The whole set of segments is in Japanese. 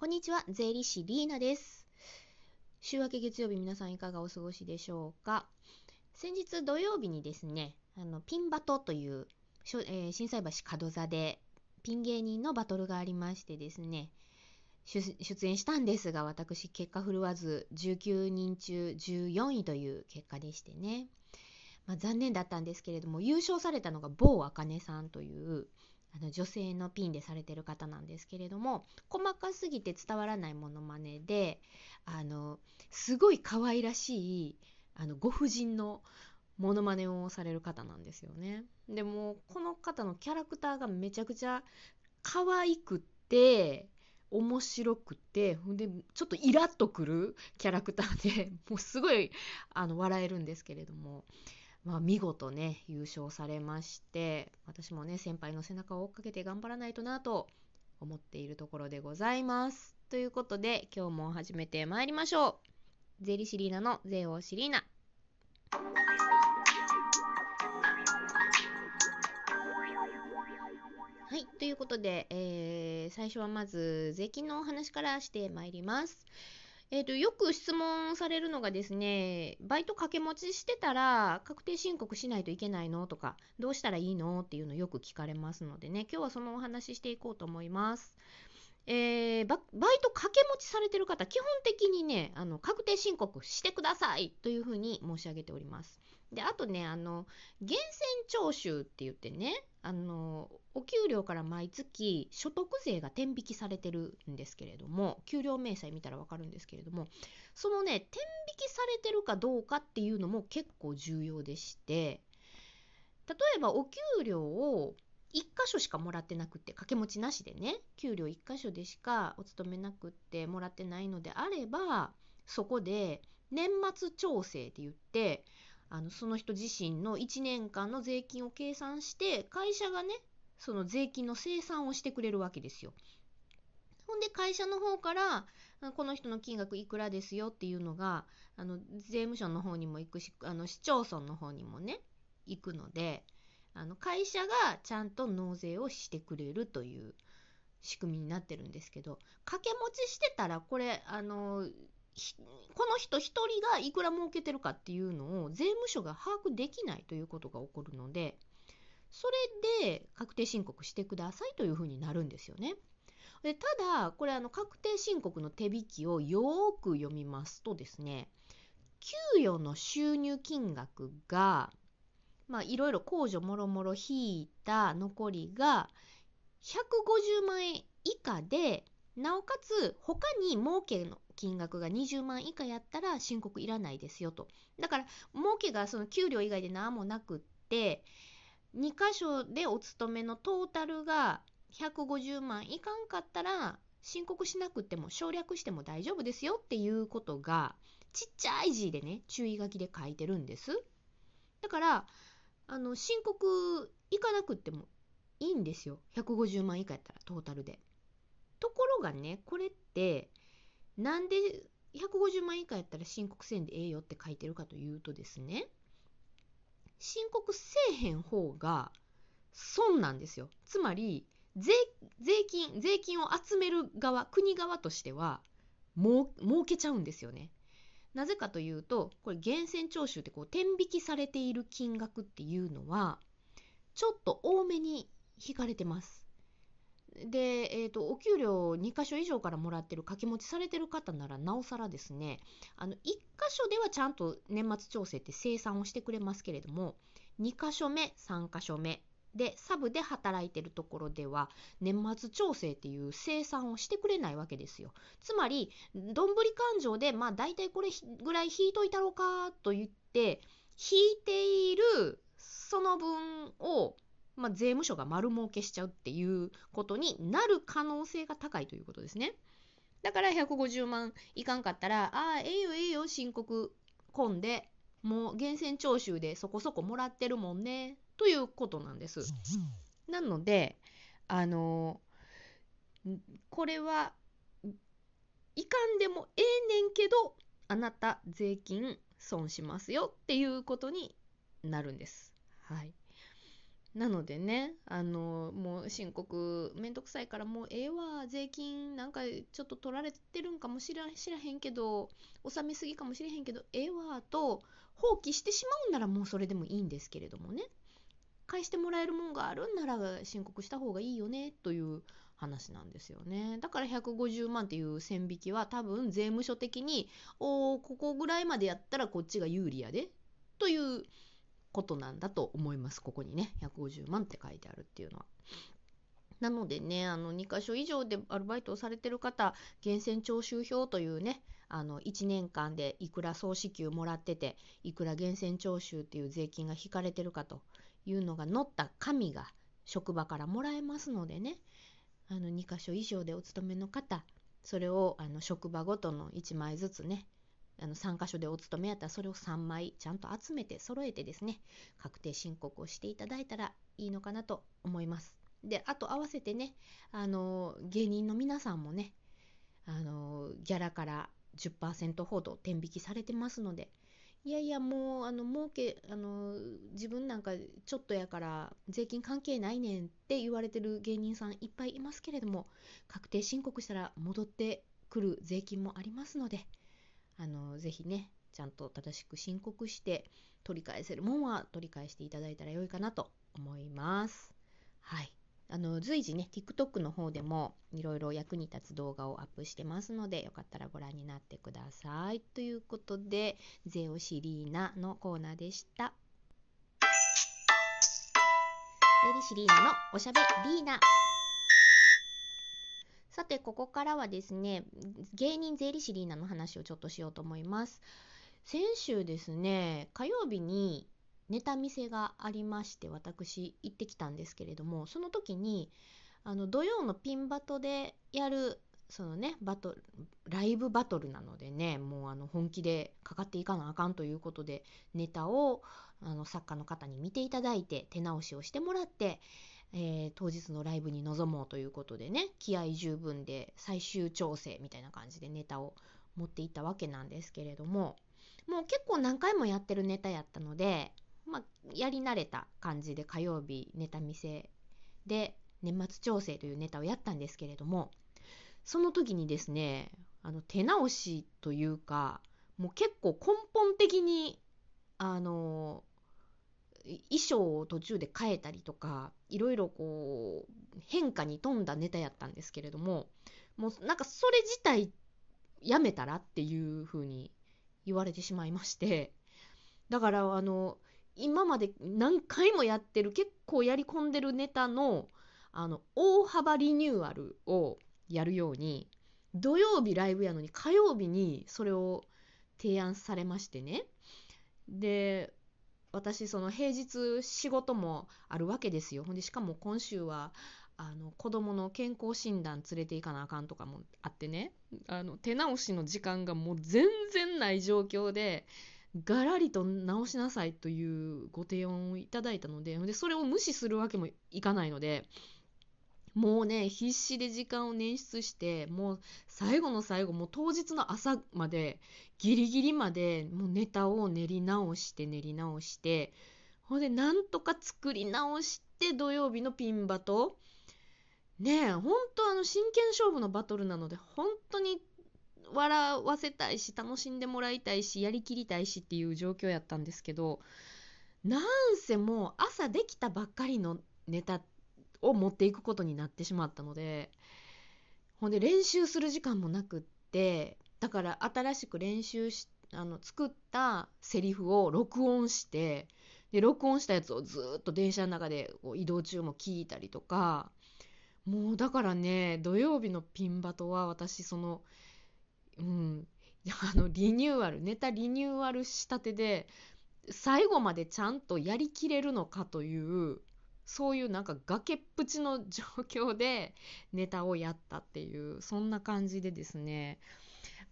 こんにちは、税理士リーナです。週明け月曜日、皆さんいかがお過ごしでしょうか？先日土曜日にですね、あのピンバトという、えー心斎橋門座でピン芸人のバトルがありましてですね、出出演したんですが、私、結果振るわず19人中14位という結果でしてね、まあ、残念だったんですけれども、優勝されたのが某あかねさんという、あの女性のピンでされてる方なんですけれども細かすぎて伝わらないモノマネであのすごい可愛らしいあのご婦人のモノマネをされる方なんですよね。でもこの方のキャラクターがめちゃくちゃ可愛くって面白くてほんでちょっとイラッとくるキャラクターでもうすごいあの笑えるんですけれどもまあ、見事ね優勝されまして私もね先輩の背中を追っかけて頑張らないとなと思っているところでございます。ということで今日も始めてまいりましょう。ゼリシリーナのゼオシリーナ。はい、ということで、えー最初はまず税金のお話からしてまいります。えー、とよく質問されるのがですねバイト掛け持ちしてたら確定申告しないといけないの？とかどうしたらいいの？っていうのをよく聞かれますのでね今日はそのお話ししていこうと思います。えーババイト掛け持ちされてる方基本的にねあの確定申告してくださいというふうに申し上げております。であとねあの源泉徴収って言ってねあのお給料から毎月所得税が天引きされてるんですけれども給料明細見たら分かるんですけれどもそのね天引きされてるかどうかっていうのも結構重要でして例えばお給料を1箇所しかもらってなくて掛け持ちなしでね給料1箇所でしかお勤めなくってもらってないのであればそこで年末調整って言ってあのその人自身の1年間の税金を計算して会社がねその税金の精算をしてくれるわけですよ。ほんで会社の方からこの人の金額いくらですよっていうのがあの税務署の方にも行くしあの市町村の方にもね行くのであの会社がちゃんと納税をしてくれるという仕組みになってるんですけど掛け持ちしてたらこれあのこの人一人がいくら儲けてるかっていうのを税務署が把握できないということが起こるのでそれで確定申告してくださいというふうになるんですよね。でただこれあの確定申告の手引きをよーく読みますとですね給与の収入金額がまあいろいろ控除もろもろ引いた残りが150万円以下でなおかつ他に儲けの金額が20万以下やったら申告いらないですよと。だから儲けがその給料以外で何もなくって2箇所でお勤めのトータルが150万いかんかったら申告しなくても省略しても大丈夫ですよっていうことがちっちゃい字でね注意書きで書いてるんです。だからあの申告いかなくってもいいんですよ。150万以下やったらトータルで。ところがねこれってなんで150万以下やったら申告せんでええよって書いてるかというとですね申告せえへん方が損なんですよ。つまり税金税金を集める側国側としては儲けちゃうんですよね。なぜかというとこれ源泉徴収ってこう天引きされている金額っていうのはちょっと多めに引かれてます。で、えー、とお給料2箇所以上からもらってる掛け持ちされてる方ならなおさらですねあの1箇所ではちゃんと年末調整って生産をしてくれますけれども2箇所目3箇所目でサブで働いてるところでは年末調整っていう生産をしてくれないわけですよ。つまりどんぶり勘定でまあ大体これぐらい引いといたろうかと言って引いているその分をまあ、税務署が丸儲けしちゃうっていうことになる可能性が高いということですね。だから150万いかんかったら、ああ、ええよええよ、申告込んで、もう源泉徴収でそこそこもらってるもんね、ということなんです。なので、あのこれはいかんでもええねんけど、あなた税金損しますよっていうことになるんです。はい。なのでね、あの、もう申告めんどくさいからもうええわ、税金なんかちょっと取られてるんかもしら知らへんけど、納めすぎかもしれへんけど、ええわと放棄してしまうならもうそれでもいいんですけれどもね。返してもらえるもんがあるんなら申告した方がいいよねという話なんですよね。だから150万っていう線引きは多分税務署的に、おここぐらいまでやったらこっちが有利やでということなんだと思います。ここにね、150万って書いてあるっていうのは。なのでね、あの2箇所以上でアルバイトをされてる方、源泉徴収票というね、あの1年間でいくら総支給もらってて、いくら源泉徴収っていう税金が引かれてるかというのが載った紙が職場からもらえますのでね、あの2箇所以上でお勤めの方、それをあの職場ごとの1枚ずつね、あの3箇所でお勤めやったらそれを3枚ちゃんと集めて揃えてですね確定申告をしていただいたらいいのかなと思います。であと合わせてねあの芸人の皆さんもねあのギャラから10%ほど天引きされてますのでいやいやもうあの儲けあの自分なんかちょっとやから税金関係ないねんって言われてる芸人さんいっぱいいますけれども確定申告したら戻ってくる税金もありますのであのぜひねちゃんと正しく申告して取り返せるもんは取り返していただいたらよいかなと思います。はい。あの随時ね TikTok の方でもいろいろ役に立つ動画をアップしてますのでよかったらご覧になってください。ということで「ゼオシリーナ」のコーナーでした。ゼリシリーナのおしゃべりーナ。さて、ここからはですね、芸人税理士リーナの話をちょっとしようと思います。先週ですね、火曜日にネタ見せがありまして、私行ってきたんですけれども、その時に、あの土曜のピンバトでやるそのねバトルライブバトルなのでねもうあの本気でかかっていかなあかんということでネタをあの作家の方に見ていただいて手直しをしてもらってえー、当日のライブに臨もうということでね気合十分で最終調整みたいな感じでネタを持っていったわけなんですけれどももう結構何回もやってるネタやったので、まあ、やり慣れた感じで火曜日ネタ見せで年末調整というネタをやったんですけれどもその時にですねあの手直しというかもう結構根本的にあの衣装を途中で変えたりとかいろいろこう変化に富んだネタやったんですけれどももうなんかそれ自体やめたらっていう風に言われてしまいましてだからあの今まで何回もやってる結構やり込んでるネタのあの大幅リニューアルをやるように土曜日ライブやのに火曜日にそれを提案されましてね。で私その平日仕事もあるわけですよ。ほんでしかも今週はあの子供の健康診断連れて行かなあかんとかもあってね。あの手直しの時間がもう全然ない状況でがらりと直しなさいというご提案をいただいたのででそれを無視するわけもいかないのでもうね必死で時間を捻出してもう最後の最後もう当日の朝までギリギリまでもうネタを練り直して練り直してほんでなんとか作り直して土曜日のピンバト。ねえ本当あの真剣勝負のバトルなので本当に笑わせたいし楽しんでもらいたいしやりきりたいしっていう状況やったんですけどなんせもう朝できたばっかりのネタっを持っていくことになってしまったのでほんで練習する時間もなくってだから新しく練習しあの作ったセリフを録音してで録音したやつをずっと電車の中でこう移動中も聞いたりとかもうだからね土曜日のピンバトは私そのうんあのリニューアルネタリニューアルしたてで最後までちゃんとやりきれるのかというそういうなんか崖っぷちの状況でネタをやったっていうそんな感じでですね。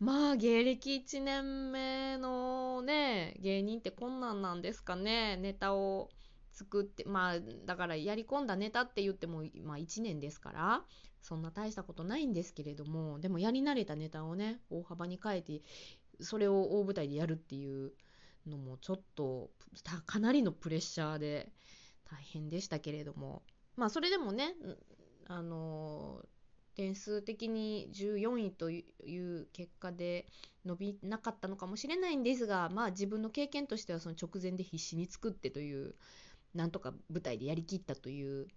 まあ芸歴1年目のね芸人ってこんなんなんですかね。ネタを作ってまあだからやり込んだネタって言っても、まあ、1年ですからそんな大したことないんですけれどもでもやり慣れたネタをね大幅に変えてそれを大舞台でやるっていうのもちょっとかなりのプレッシャーで大変でしたけれども。まあそれでもねあの点数的に14位という結果で伸びなかったのかもしれないんですがまあ自分の経験としてはその直前で必死に作ってというなんとか舞台でやりきったという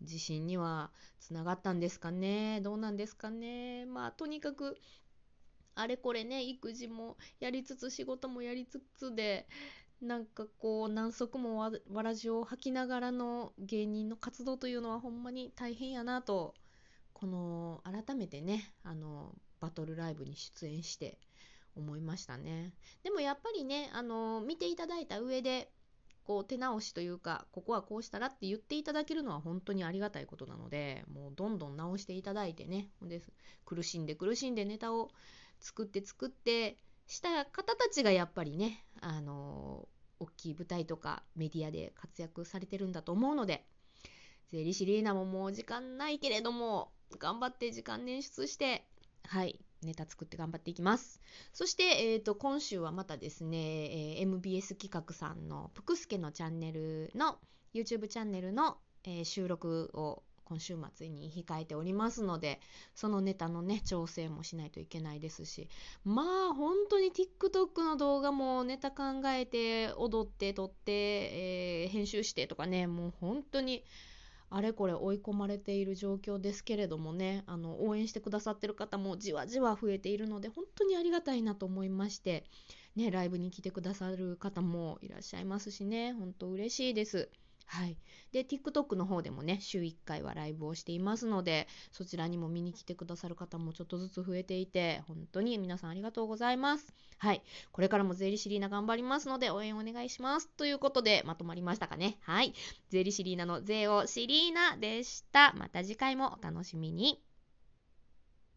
自信にはつながったんですかね。どうなんですかね。まあとにかくあれこれね育児もやりつつ仕事もやりつつでなんかこう何足もわわらじを履きながらの芸人の活動というのはほんまに大変やなとこの改めてねあのバトルライブに出演して思いましたね。でもやっぱりねあの見ていただいた上でこう手直しというかここはこうしたらって言っていただけるのは本当にありがたいことなのでもうどんどん直していただいてねで苦しんで苦しんでネタを作って作ってした方たちがやっぱりねあの大きい舞台とかメディアで活躍されてるんだと思うので税理士リーナももう時間ないけれども頑張って時間捻出してはいネタ作って頑張っていきます。そして、えーと、今週はまたですね、えー、MBS 企画さんのぷくすけのチャンネルの YouTube チャンネルの、えー、収録を今週末に控えておりますのでそのネタのね調整もしないといけないですしまあ本当に TikTok の動画もネタ考えて踊って撮って、えー、編集してとかねもう本当にあれこれ追い込まれている状況ですけれどもねあの応援してくださってる方もじわじわ増えているので本当にありがたいなと思いましてねライブに来てくださる方もいらっしゃいますしね本当嬉しいです。はい。で、TikTok の方でもね、週1回はライブをしていますので、そちらにも見に来てくださる方もちょっとずつ増えていて、本当に皆さんありがとうございます。はい。これからも税理士リーナ頑張りますので、応援お願いします。ということで、まとまりましたかね。はい。税理士リーナの税をシリーナでした。また次回もお楽しみに。